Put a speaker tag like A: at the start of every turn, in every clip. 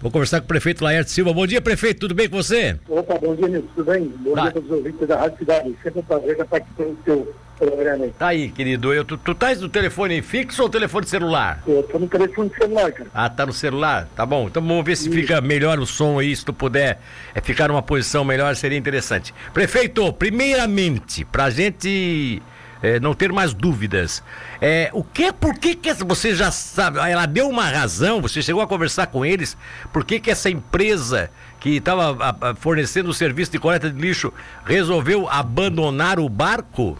A: Vou conversar com o prefeito Laerte Silva. Bom dia, prefeito, tudo bem com você?
B: Opa, bom dia, Nilson, tudo bem? Bom tá. dia a todos os ouvintes da Rádio Cidade. Sempre um prazer estar participando do seu programa aí.
A: Tá aí, querido. Eu, tu, tu no telefone fixo ou telefone celular?
B: Eu tô no telefone celular, cara.
A: Ah, tá no celular? Tá bom. Então vamos ver se Isso. fica melhor o som aí, se tu puder é, ficar numa posição melhor, seria interessante. Prefeito, primeiramente, pra gente é, não ter mais dúvidas. É, o que, por que, que você já sabe? Ela deu uma razão, você chegou a conversar com eles, por que, que essa empresa que estava fornecendo o serviço de coleta de lixo resolveu abandonar o barco?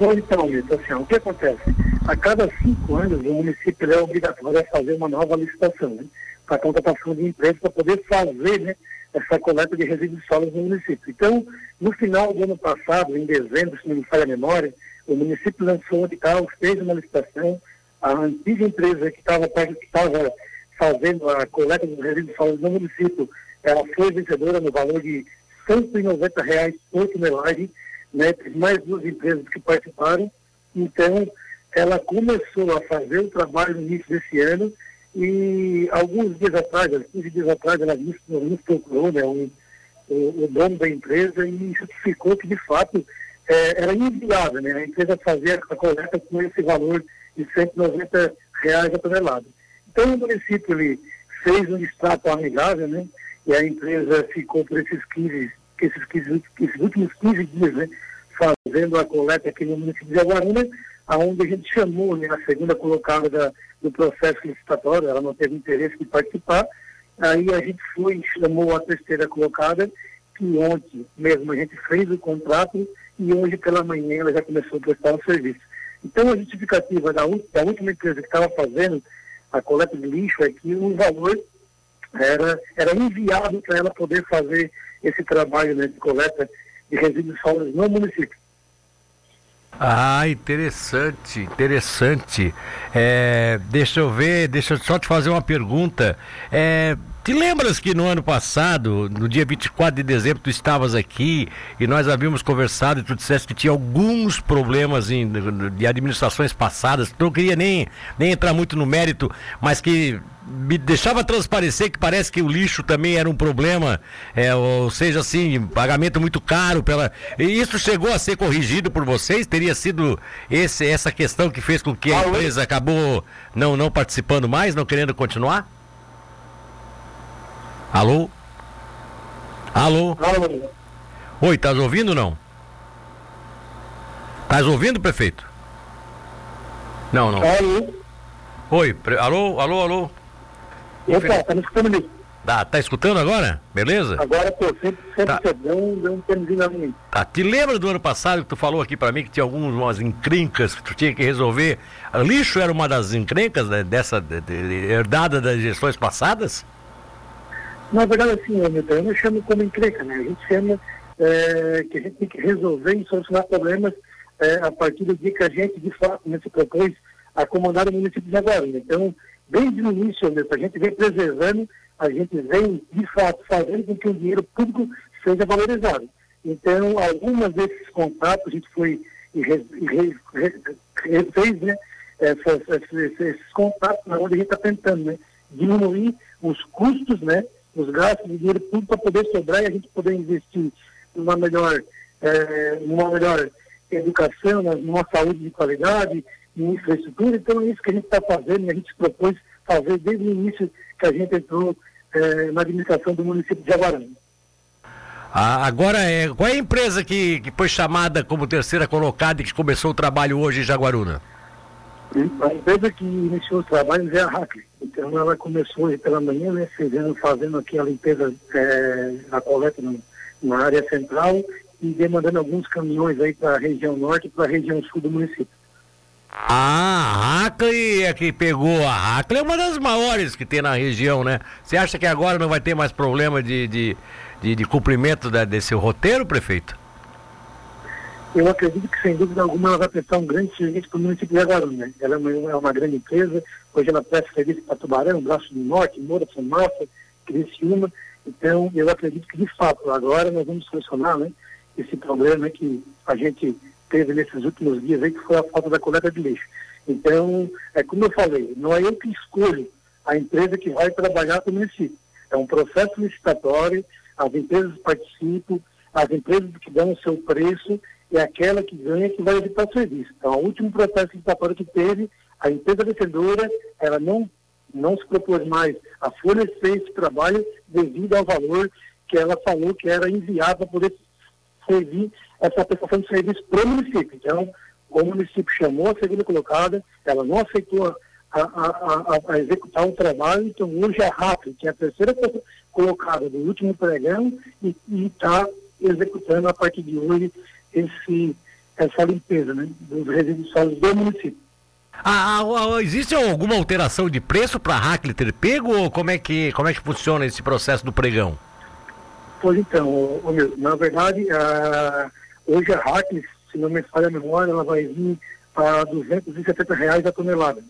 B: Então, assim, o que acontece? A cada cinco anos o município é obrigatório a fazer uma nova licitação né, para a contratação de empresas para poder fazer né, essa coleta de resíduos sólidos no município. Então, no final do ano passado, em dezembro, se não me falha a memória, o município lançou um edital, fez uma licitação, a antiga empresa que estava que fazendo a coleta dos resíduos sólidos no município, ela foi vencedora no valor de 190 reais por tonelagem, né, mais duas empresas que participaram, então ela começou a fazer o trabalho no início desse ano e alguns dias atrás, 15 dias atrás, ela nos procurou, né, um, o, o dono da empresa e justificou que de fato é, era inviável, né? A empresa fazia a coleta com esse valor de 190 reais a tonelada. Então o município ele fez um extrato amigável, né? E a empresa ficou por esses 15, esses, 15, esses últimos 15 dias, né? Fazendo a coleta aqui no município de Aguaruna, aonde a gente chamou né, a segunda colocada da, do processo licitatório, ela não teve interesse de participar, aí a gente foi chamou a terceira colocada, que ontem mesmo a gente fez o contrato e hoje pela manhã ela já começou a prestar o serviço. Então a justificativa da, da última empresa que estava fazendo a coleta de lixo é que o valor era, era inviável para ela poder fazer esse trabalho né, de coleta de resíduos sólidos no município.
A: Ah, interessante, interessante. É, deixa eu ver, deixa eu só te fazer uma pergunta. É, te lembras que no ano passado, no dia 24 de dezembro, tu estavas aqui e nós havíamos conversado e tu disseste que tinha alguns problemas em, de administrações passadas, tu não queria nem, nem entrar muito no mérito, mas que me deixava transparecer que parece que o lixo também era um problema, é, ou seja, assim, pagamento muito caro pela. E isso chegou a ser corrigido por vocês? Teria sido esse, essa questão que fez com que a empresa acabou não, não participando mais, não querendo continuar? Alô? Alô? Alô? Oi, estás ouvindo ou não? Estás ouvindo, prefeito? Não, não. Alô? Oi, pre... alô, alô, alô?
B: Opa, tá me escutando ali.
A: Tá, tá escutando agora? Beleza?
B: Agora, pô, sempre, sempre tá. deu um, deu um termozinho ali.
A: Tá, te lembra do ano passado que tu falou aqui para mim que tinha algumas encrencas que tu tinha que resolver? O lixo era uma das encrencas né, dessa de, de, herdada das gestões passadas?
B: Na verdade, assim, Hamilton, eu não chamo como encrenca, né? A gente chama é, que a gente tem que resolver e solucionar problemas é, a partir do dia que a gente, de fato, né, se propôs a comandar o município de Jaguaruna. Então, desde o início, Hamilton, a gente vem preservando, a gente vem, de fato, fazendo com que o dinheiro público seja valorizado. Então, algumas desses contratos a gente foi e refez, né? Essas, esses, esses contratos, onde a gente está tentando né, diminuir os custos, né? os gastos de dinheiro público para poder sobrar e a gente poder investir numa melhor, é, numa melhor educação, numa saúde de qualidade, em infraestrutura. Então é isso que a gente está fazendo e a gente propôs fazer desde o início que a gente entrou é, na administração do município de Jaguarão.
A: Ah, agora, é, qual é a empresa que, que foi chamada como terceira colocada e que começou o trabalho hoje em Jaguaruna?
B: A empresa que iniciou os trabalhos é a Hackley. Então ela começou hoje pela manhã, né, fazendo, fazendo aqui a limpeza, é, a coleta no, na área central e demandando alguns caminhões aí para a região norte e para a região sul do município.
A: A Hackley é que pegou. A Hackley é uma das maiores que tem na região, né? Você acha que agora não vai ter mais problema de, de, de, de cumprimento da, desse roteiro, prefeito?
B: eu acredito que, sem dúvida alguma, ela vai prestar um grande serviço para o município de Aguaruna. Né? Ela é uma, é uma, grande empresa, hoje ela presta serviço para Tubarão, Braço do Norte, Moura, Fumaça, Criciúma. Então, eu acredito que, de fato, agora nós vamos solucionar né, esse problema que a gente teve nesses últimos dias, aí, que foi a falta da coleta de lixo. Então, é como eu falei, não é eu que escolho a empresa que vai trabalhar para o município. É um processo licitatório, as empresas participam, as empresas que dão o seu preço é aquela que ganha que vai evitar o serviço. Então, o último processo licitatório que teve, a empresa vencedora, ela não, não se propôs mais a fornecer esse trabalho devido ao valor que ela falou que era enviado para poder servir essa prestação de serviço para o município. Então, o município chamou a segunda colocada, ela não aceitou a, a, a, a executar o trabalho, então hoje é rápido, que é a terceira colocada do último pregão e está executando a partir de hoje esse, essa limpeza né, dos resíduos sólidos do município.
A: Ah, ah, ah existe alguma alteração de preço para a ter pego ou como é, que, como é que funciona esse processo do pregão?
B: Pois então, ô, ô, meu, na verdade, hoje a Hackler, se não me falha a memória, ela vai vir a 270 reais a tonelada.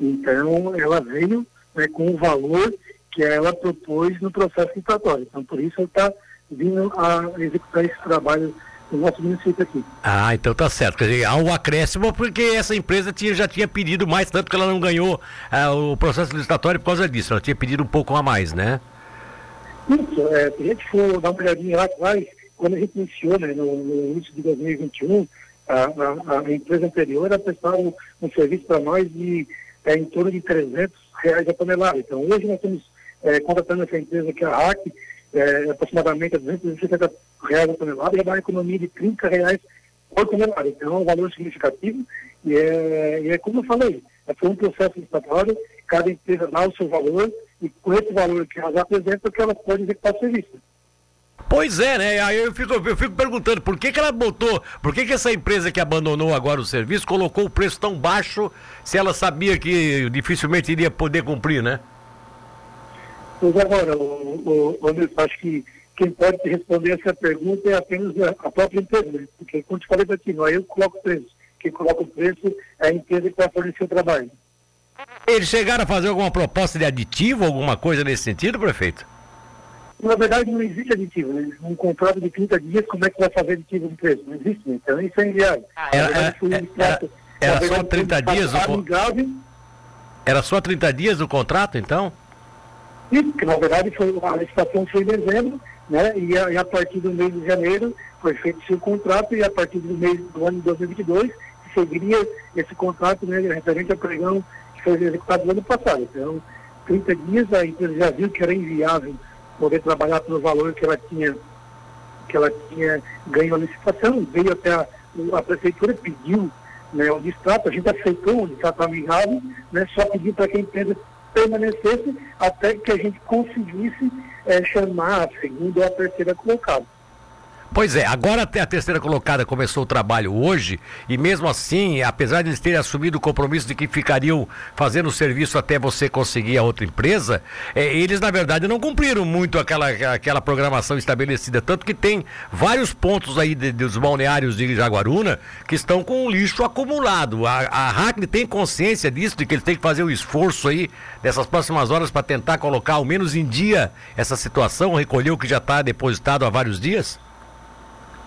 B: Então, ela veio né, com o valor que ela propôs no processo licitatório. Então, por isso ela está vindo a executar esse trabalho no nosso município aqui.
A: Ah, então tá certo. Quer dizer, há um acréscimo porque essa empresa tinha, já tinha pedido mais, tanto que ela não ganhou ah, o processo licitatório por causa disso. Ela tinha pedido um pouco a mais, né?
B: Isso, é, se a gente for dar uma olhadinha lá atrás, quando a gente iniciou, né, no, no início de 2021, a, a, a empresa anterior ela prestava um, um serviço para nós de é, em torno de 300 reais a tonelada. Então, hoje nós estamos é, contratando essa empresa que é a RAC, é, aproximadamente a 260 reais a tonelada, e dá uma economia de 30 reais por tonelada. Então, é um valor significativo e é, e é como eu falei, é, foi um processo licitatório, cada empresa dá o seu valor e com esse valor que elas apresentam, que elas podem executar o serviço.
A: Pois é, né? Aí eu fico, eu fico perguntando por que, que ela botou, por que, que essa empresa que abandonou agora o serviço colocou o preço tão baixo se ela sabia que dificilmente iria poder cumprir, né?
B: Pois agora, o, o, o, acho que quem pode responder essa pergunta é apenas a própria empresa, né? porque como te falei aqui, não é eu que coloco o preço. Quem coloca o preço é a empresa que vai fornecer o trabalho.
A: Eles chegaram a fazer alguma proposta de aditivo, alguma coisa nesse sentido, prefeito?
B: Na verdade, não existe aditivo. Né? Um contrato de 30 dias, como é que vai fazer aditivo no preço? Não existe, né? então isso é inviável.
A: Era, era, era, era só 30 dias o contrato? Era só 30 dias o contrato, então?
B: Isso, porque na verdade foi, a licitação foi em dezembro, né? E a, e a, partir do mês de janeiro foi feito esse contrato e a partir do mês do ano de 2022 seguiria esse contrato né, referente ao pregão foi executado no ano passado. Então, 30 dias a empresa já viu que era inviável poder trabalhar pelo valor que ela tinha que ela tinha ganho a licitação, veio até a, a prefeitura, pediu né, o distrato, a gente aceitou o distrato amigável, né, só pediu para que a empresa permanecesse até que a gente conseguisse é, chamar a segunda ou a terceira colocada.
A: Pois é, agora até a terceira colocada começou o trabalho hoje e mesmo assim, apesar de eles terem assumido o compromisso de que ficariam fazendo o serviço até você conseguir a outra empresa, é, eles na verdade não cumpriram muito aquela, aquela programação estabelecida, tanto que tem vários pontos aí de, dos balneários de Jaguaruna que estão com lixo acumulado. A, a Hackney tem consciência disso, de que eles têm que fazer o um esforço aí nessas próximas horas para tentar colocar ao menos em dia essa situação, recolher o que já está depositado há vários dias?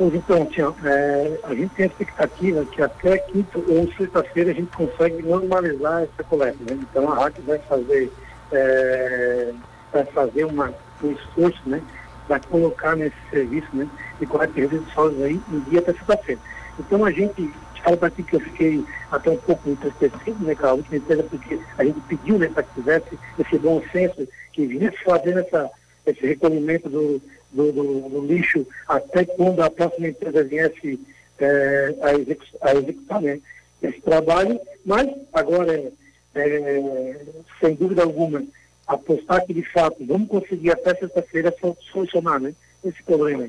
B: Pois então, Tião, é, a gente tem a expectativa que até quinta ou sexta-feira a gente consegue normalizar essa coleta. Né? Então a RAC vai fazer, é, vai fazer uma, um esforço né, para colocar nesse serviço né, de coleta de resíduos sólidos aí no dia até sexta-feira. Então a gente, fala para ti que eu fiquei até um pouco entristecido né, com a última empresa, porque a gente pediu né, para que tivesse esse bom senso, que viesse fazendo essa, esse recolhimento do do, do, do, lixo até quando a próxima empresa viesse é, a, executar, a executar né, esse trabalho, mas agora, é, sem dúvida alguma, apostar que de fato vamos conseguir até sexta-feira solucionar né, esse problema.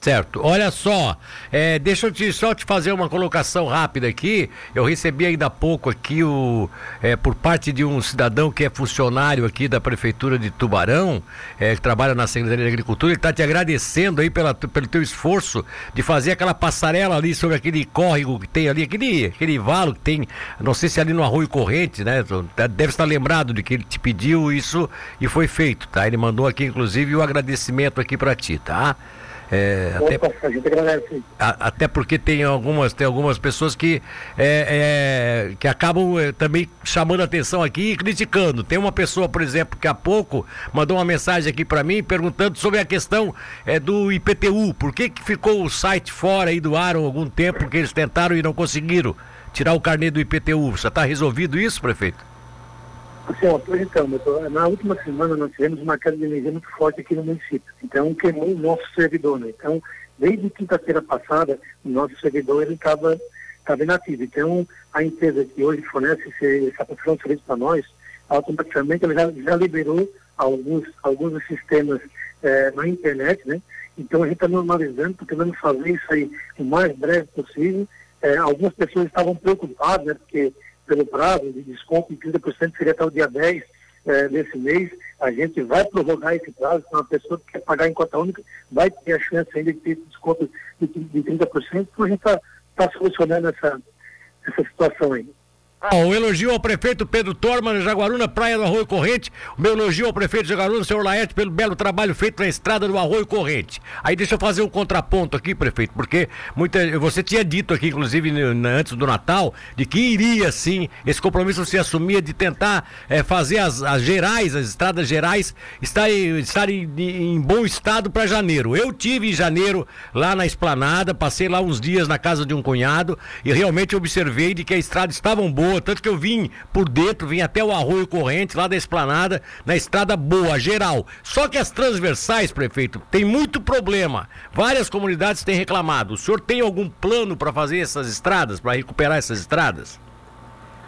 A: Certo. Olha só, é, deixa eu te, só te fazer uma colocação rápida aqui. Eu recebi ainda há pouco aqui o, é, por parte de um cidadão que é funcionário aqui da Prefeitura de Tubarão, é, que trabalha na Secretaria de Agricultura, ele está te agradecendo aí pela, pelo teu esforço de fazer aquela passarela ali sobre aquele córrego que tem ali, aquele, aquele valo que tem, não sei se é ali no Arroio Corrente, né? Deve estar lembrado de que ele te pediu isso e foi feito, tá? Ele mandou aqui, inclusive, o agradecimento aqui para ti, tá? É, até, a gente agradece. A, até porque tem algumas, tem algumas pessoas que, é, é, que acabam é, também chamando atenção aqui e criticando. Tem uma pessoa, por exemplo, que há pouco mandou uma mensagem aqui para mim perguntando sobre a questão é, do IPTU. Por que, que ficou o site fora aí do ar há algum tempo que eles tentaram e não conseguiram tirar o carnê do IPTU? Já está resolvido isso, prefeito?
B: Assim, pois então, na última semana nós tivemos uma queda de energia muito forte aqui no município. Então queimou o nosso servidor, né? Então, desde quinta-feira passada, o nosso servidor ele estava estava inativo. Então, a empresa que hoje fornece esse, essa prestação de serviço para nós, automaticamente ela já, já liberou alguns, alguns dos sistemas é, na internet, né? Então a gente está normalizando, tá tentando fazer isso aí o mais breve possível. É, algumas pessoas estavam preocupadas, né? Porque pelo prazo de desconto de 30% seria até o dia 10 é, desse mês. A gente vai prorrogar esse prazo, então a pessoa que quer pagar em cota única vai ter a chance ainda de ter desconto de, de 30%, então a gente está tá solucionando essa, essa situação aí.
A: O elogio ao prefeito Pedro Torman, Jaguaruna, Praia do Arroio Corrente. O meu elogio ao prefeito Jaguaruna, senhor Laerte, pelo belo trabalho feito na estrada do Arroio Corrente. Aí deixa eu fazer um contraponto aqui, prefeito, porque muita, você tinha dito aqui, inclusive antes do Natal, de que iria sim, esse compromisso se assumia de tentar é, fazer as, as, gerais, as estradas gerais, estarem, estarem em bom estado para janeiro. Eu tive em janeiro lá na esplanada, passei lá uns dias na casa de um cunhado e realmente observei de que a estrada estavam boas boa, tanto que eu vim por dentro, vim até o Arroio Corrente, lá da Esplanada, na estrada boa, geral. Só que as transversais, prefeito, tem muito problema. Várias comunidades têm reclamado. O senhor tem algum plano para fazer essas estradas, para recuperar essas estradas?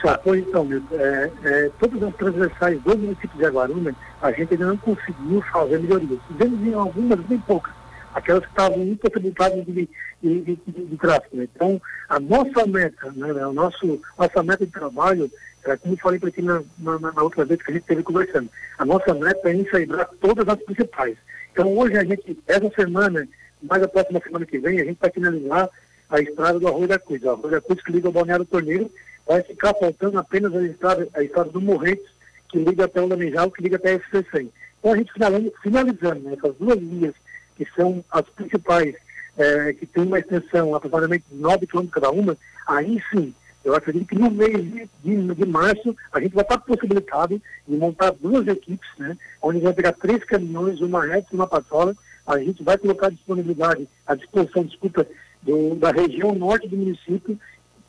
B: Só pois então, Milton, é, é, todas as transversais do município de Aguaruna, a gente ainda não conseguiu fazer melhorias. Fizemos em algumas, bem poucas aquelas que estavam impossibilitadas de, de, de, de, tráfego. Então, a nossa meta, né, o nosso, nossa meta de trabalho, é, como eu falei para ti na, na, na, outra vez que a gente esteve conversando, a nossa meta é ensaiar todas as principais. Então, hoje a gente, essa semana, mais a próxima semana que vem, a gente vai finalizar a estrada do Arroio da Cruz. O Arroio da Cruz que liga ao Balneário Torneiro, vai ficar faltando apenas a estrada, a estrada do Morretes, que liga até o Laranjal, que liga até a FC100. Então a gente finalizando, finalizando né, essas duas linhas que são as principais, é, que tem uma extensão aproximadamente 9 quilômetros cada uma, aí sim, eu acredito que no mês de, de, de, março a gente vai estar possibilitado de montar duas equipes, né, onde vai pegar três caminhões, uma reta e uma patrola, a gente vai colocar a disponibilidade, a disposição, desculpa, do, da região norte do município,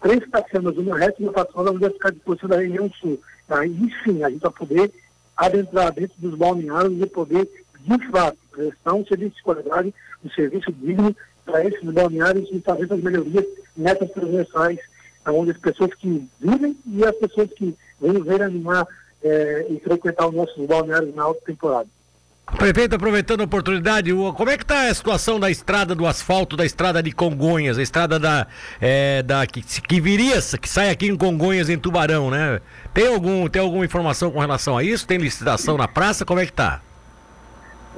B: três estacionas, uma reta e uma patrola, onde vai ficar à disposição da região sul. Aí sim, a gente vai poder adentrar dentro dos balneários e poder de fato, prestar um serviço de qualidade, um serviço digno para esses balneários e fazer as melhorias nessas transversais, onde as pessoas que vivem e as pessoas que vêm ver animar é, e frequentar os nossos balneários na alta temporada.
A: Prefeito, aproveitando a oportunidade, como é que está a situação da estrada do asfalto, da estrada de Congonhas, a estrada da, é, da que, que viria, que sai aqui em Congonhas, em Tubarão, né? Tem, algum, tem alguma informação com relação a isso? Tem licitação na praça? Como é que está?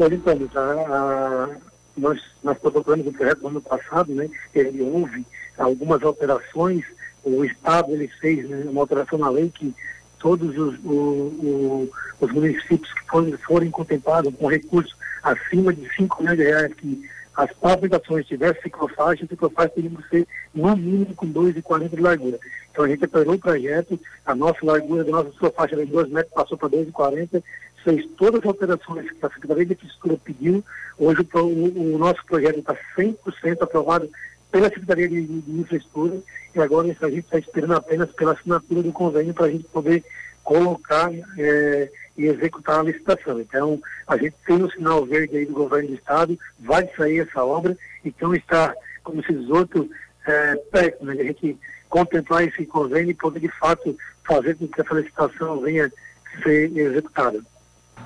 B: Então, tá, nós, nós protocolamos o projeto no ano passado, né? Ele houve algumas alterações, o Estado ele fez né, uma alteração na lei que todos os, o, o, os municípios que forem, forem contemplados com recursos acima de 5 milhões de reais, que as pavimentações tivessem ciclofaixa, a ciclofaixa teria que ser no mínimo com 2,40 de largura. Então a gente operou o projeto, a nossa largura da nossa ciclofaixa de 2 metros passou para 2,40, fez todas as alterações que a Secretaria de Infraestrutura pediu. Hoje o, o, o nosso projeto está 100% aprovado pela Secretaria de, de, Infraestrutura e agora a gente está esperando apenas pela assinatura do convênio para a gente poder colocar é, e executar a licitação. Então, a gente tem o sinal verde aí do governo do Estado, vai sair essa obra, então está, como se diz outro, é, perto, né, a gente contemplar esse convênio e poder de fato fazer com que essa licitação venha ser executada.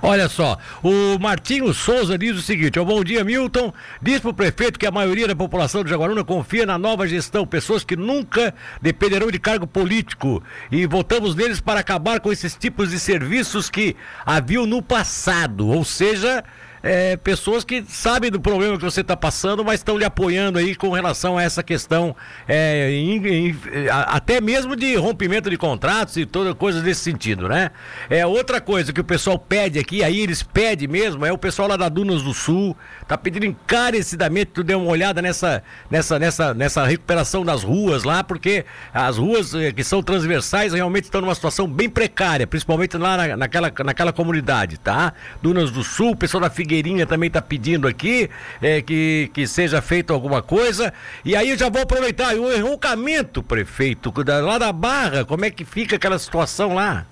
A: Olha só, o Martinho Souza diz o seguinte: oh, bom dia, Milton. Diz para o prefeito que a maioria da população de Jaguaruna confia na nova gestão, pessoas que nunca dependerão de cargo político. E votamos neles para acabar com esses tipos de serviços que haviam no passado. Ou seja, é, pessoas que sabem do problema que você está passando, mas estão lhe apoiando aí com relação a essa questão, é, em, em, até mesmo de rompimento de contratos e toda coisa desse sentido, né? É outra coisa que o pessoal pede aqui, aí eles pedem mesmo, é o pessoal lá da Dunas do Sul, tá pedindo encarecidamente que tu dê uma olhada nessa, nessa, nessa, nessa recuperação das ruas lá, porque as ruas eh, que são transversais realmente estão numa situação bem precária, principalmente lá na, naquela, naquela comunidade, tá? Dunas do Sul, pessoal da Figueirinha também está pedindo aqui é, que, que seja feito alguma coisa. E aí eu já vou aproveitar o enroncamento, prefeito, lá da Barra, como é que fica aquela situação lá?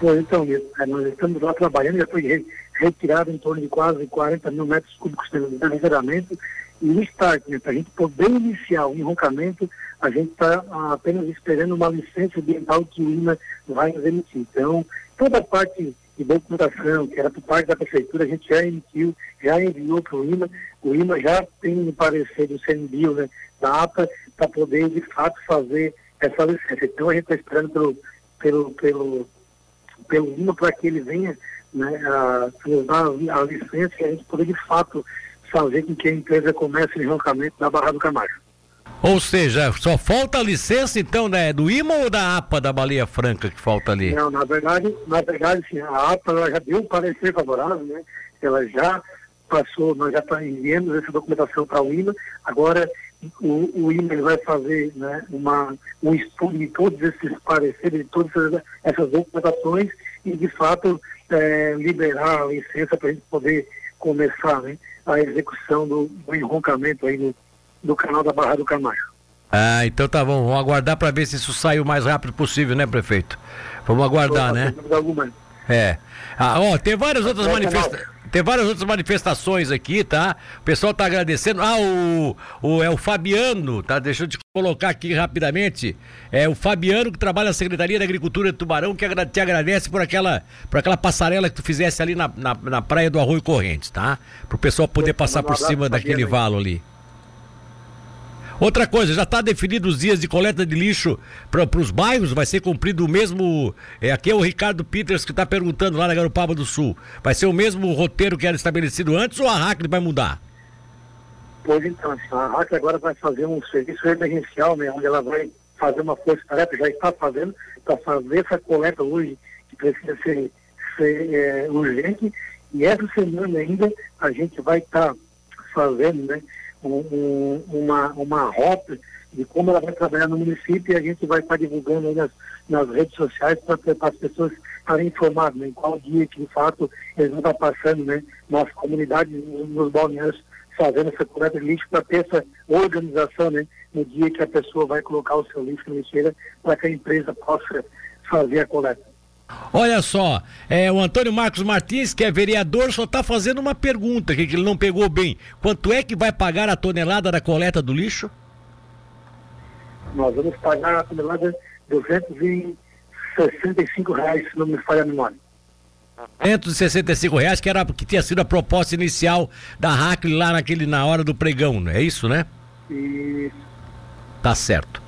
B: Pois então, é, nós estamos lá trabalhando, já foi retirado em torno de quase 40 mil metros cúbicos de encerramento e no start, né, para a gente poder iniciar o enroncamento, a gente está apenas esperando uma licença ambiental que o IMA vai nos emitir. Então, toda a parte de documentação, que era por parte da prefeitura, a gente já emitiu, já enviou para o IMA, o IMA já tem um parecer do CNBio, né, da APA, para poder de fato fazer essa licença. Então a gente está esperando pelo, pelo, pelo, pelo IMA para que ele venha né, a, dar a licença e a gente poder de fato fazer com que a empresa comece o enroncamento da Barra do Camacho.
A: Ou seja, só falta a licença então né, do IMA ou da APA da Baleia Franca que falta ali?
B: Não, na verdade, na verdade sim, a APA ela já deu um parecer favorável, né? Ela já passou, nós já tá enviamos essa documentação para o IMA, agora o, o IMA vai fazer né, uma, um estudo de todos esses pareceres, de todas essas documentações e de fato é, liberar a licença para a gente poder começar né, a execução do, do enroncamento aí no do canal da Barra do Camacho.
A: Ah, então tá bom. Vamos aguardar para ver se isso sai o mais rápido possível, né, prefeito? Vamos aguardar, né? É. Ah, ó, tem várias outras manifestações. Tem várias outras manifestações aqui, tá? O pessoal tá agradecendo. Ah, o, o é o Fabiano, tá? Deixa eu te colocar aqui rapidamente. É o Fabiano que trabalha na Secretaria da Agricultura de Tubarão que te agradece por aquela, por aquela passarela que tu fizesse ali na, na, na praia do Arroio Correntes, tá? Pro pessoal poder passar por cima daquele valo ali. Outra coisa, já está definido os dias de coleta de lixo para os bairros? Vai ser cumprido o mesmo. É, aqui é o Ricardo Peters que está perguntando lá na Garopaba do Sul. Vai ser o mesmo roteiro que era estabelecido antes ou a RAC vai mudar?
B: Pois então, a RAC agora vai fazer um serviço emergencial, né, onde ela vai fazer uma força-tarefa, já está fazendo, para fazer essa coleta hoje, que precisa ser, ser é, urgente. E essa semana ainda a gente vai estar tá fazendo, né? Um, uma, uma rota de como ela vai trabalhar no município e a gente vai estar divulgando nas, nas redes sociais para as pessoas estarem informadas né, em qual dia que de fato eles vão estar passando né, nas comunidades, nos balneários, fazendo essa coleta de lixo para ter essa organização né, no dia que a pessoa vai colocar o seu lixo na lixeira para que a empresa possa fazer a coleta.
A: Olha só, é, o Antônio Marcos Martins, que é vereador, só está fazendo uma pergunta que, ele não pegou bem. Quanto é que vai pagar a tonelada da coleta do lixo?
B: Nós vamos pagar a tonelada de 265 reais, se não me falha a memória.
A: 265 reais, que era que tinha sido a proposta inicial da Hackley lá naquele, na hora do pregão, é isso, né?
B: Isso.
A: Tá certo.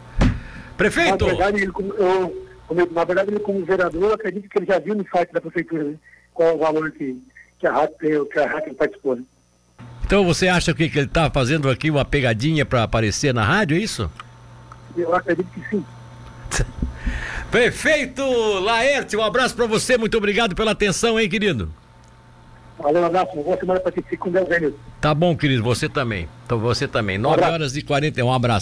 A: Prefeito!
B: Na verdade, eu, na verdade, ele como vereador, eu acredito que ele já viu no site da prefeitura né, qual o valor que, que a rádio que a rádio está dispondo.
A: Então você acha que, que ele está fazendo aqui uma pegadinha para aparecer na rádio, é isso?
B: Eu acredito que sim.
A: Prefeito Laerte, um abraço para você, muito obrigado pela atenção, hein, querido?
B: Valeu, um abraço, boa semana para ti, fique com Deus, hein,
A: Tá bom, querido, você também. Então você também. 9 um horas e 41, um abraço.